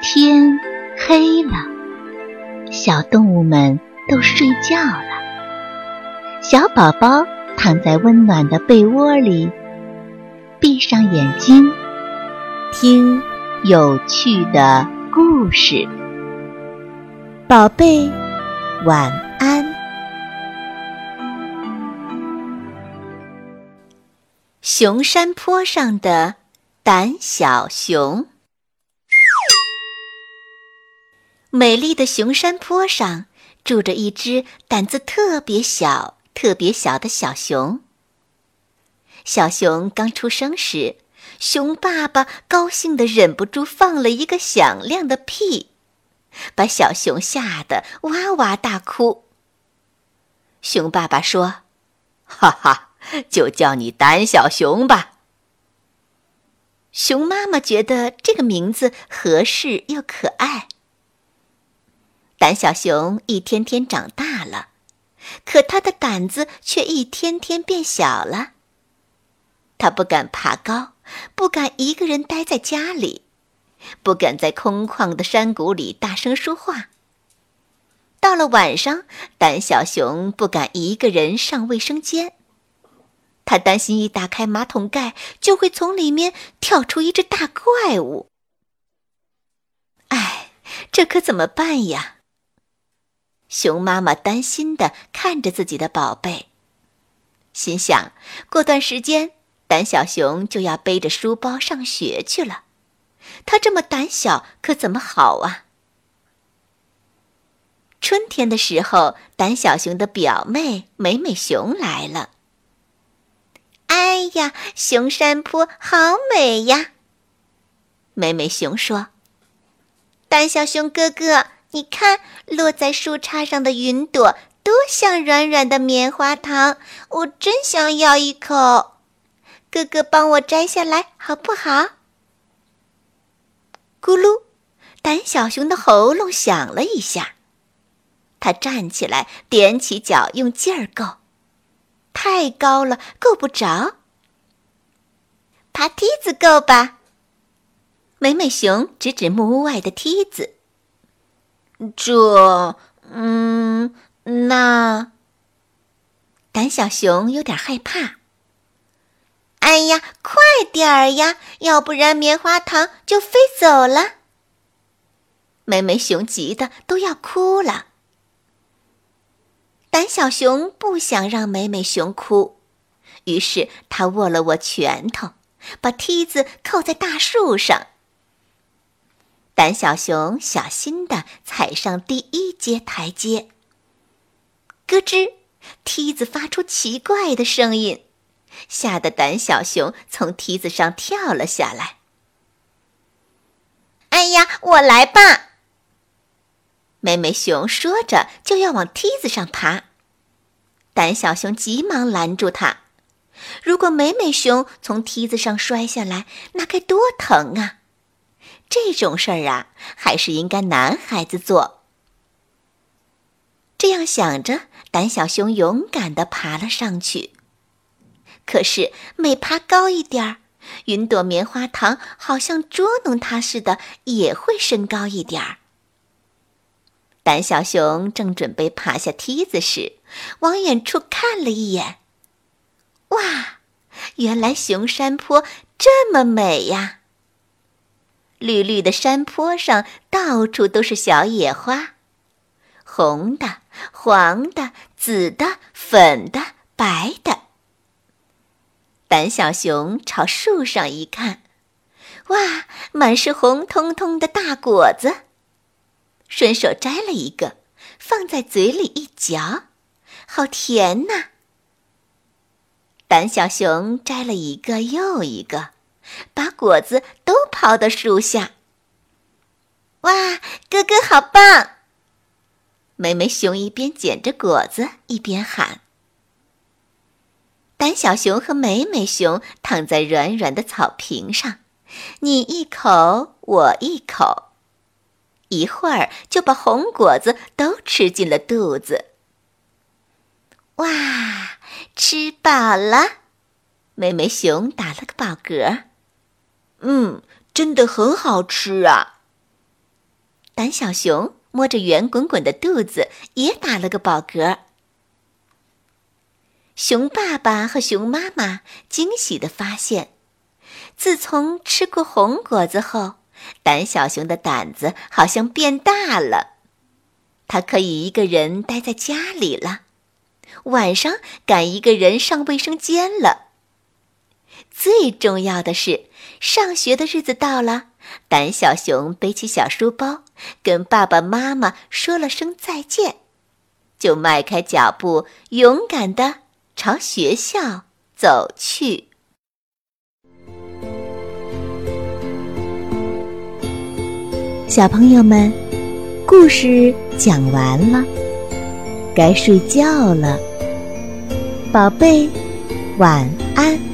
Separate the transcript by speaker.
Speaker 1: 天黑了，小动物们都睡觉了。小宝宝躺在温暖的被窝里，闭上眼睛，听有趣的故事。宝贝，晚安。
Speaker 2: 熊山坡上的胆小熊。美丽的熊山坡上住着一只胆子特别小、特别小的小熊。小熊刚出生时，熊爸爸高兴的忍不住放了一个响亮的屁，把小熊吓得哇哇大哭。熊爸爸说：“哈哈，就叫你胆小熊吧。”熊妈妈觉得这个名字合适又可爱。胆小熊一天天长大了，可他的胆子却一天天变小了。他不敢爬高，不敢一个人待在家里，不敢在空旷的山谷里大声说话。到了晚上，胆小熊不敢一个人上卫生间，他担心一打开马桶盖就会从里面跳出一只大怪物。哎，这可怎么办呀？熊妈妈担心地看着自己的宝贝，心想：过段时间，胆小熊就要背着书包上学去了。它这么胆小，可怎么好啊？春天的时候，胆小熊的表妹美美熊来了。哎呀，熊山坡好美呀！美美熊说：“胆小熊哥哥。”你看，落在树杈上的云朵多像软软的棉花糖，我真想要一口。哥哥，帮我摘下来好不好？咕噜，胆小熊的喉咙响了一下，他站起来，踮起脚，用劲儿够，太高了，够不着。爬梯子够吧？美美熊指指木屋外的梯子。这，嗯，那胆小熊有点害怕。哎呀，快点儿呀，要不然棉花糖就飞走了。美美熊急得都要哭了。胆小熊不想让美美熊哭，于是他握了握拳头，把梯子扣在大树上。胆小熊小心地踩上第一阶台阶，咯吱，梯子发出奇怪的声音，吓得胆小熊从梯子上跳了下来。哎呀，我来吧！美美熊说着就要往梯子上爬，胆小熊急忙拦住它。如果美美熊从梯子上摔下来，那该多疼啊！这种事儿啊，还是应该男孩子做。这样想着，胆小熊勇敢地爬了上去。可是每爬高一点儿，云朵棉花糖好像捉弄它似的，也会升高一点儿。胆小熊正准备爬下梯子时，往远处看了一眼，哇，原来熊山坡这么美呀！绿绿的山坡上，到处都是小野花，红的、黄的、紫的、粉的、白的。胆小熊朝树上一看，哇，满是红彤彤的大果子，顺手摘了一个，放在嘴里一嚼，好甜呐！胆小熊摘了一个又一个。把果子都抛到树下。哇，哥哥好棒！美美熊一边捡着果子一边喊。胆小熊和美美熊躺在软软的草坪上，你一口我一口，一会儿就把红果子都吃进了肚子。哇，吃饱了！美美熊打了个饱嗝。嗯，真的很好吃啊！胆小熊摸着圆滚滚的肚子，也打了个饱嗝。熊爸爸和熊妈妈惊喜地发现，自从吃过红果子后，胆小熊的胆子好像变大了。它可以一个人待在家里了，晚上敢一个人上卫生间了。最重要的是，上学的日子到了，胆小熊背起小书包，跟爸爸妈妈说了声再见，就迈开脚步，勇敢地朝学校走去。
Speaker 1: 小朋友们，故事讲完了，该睡觉了，宝贝，晚安。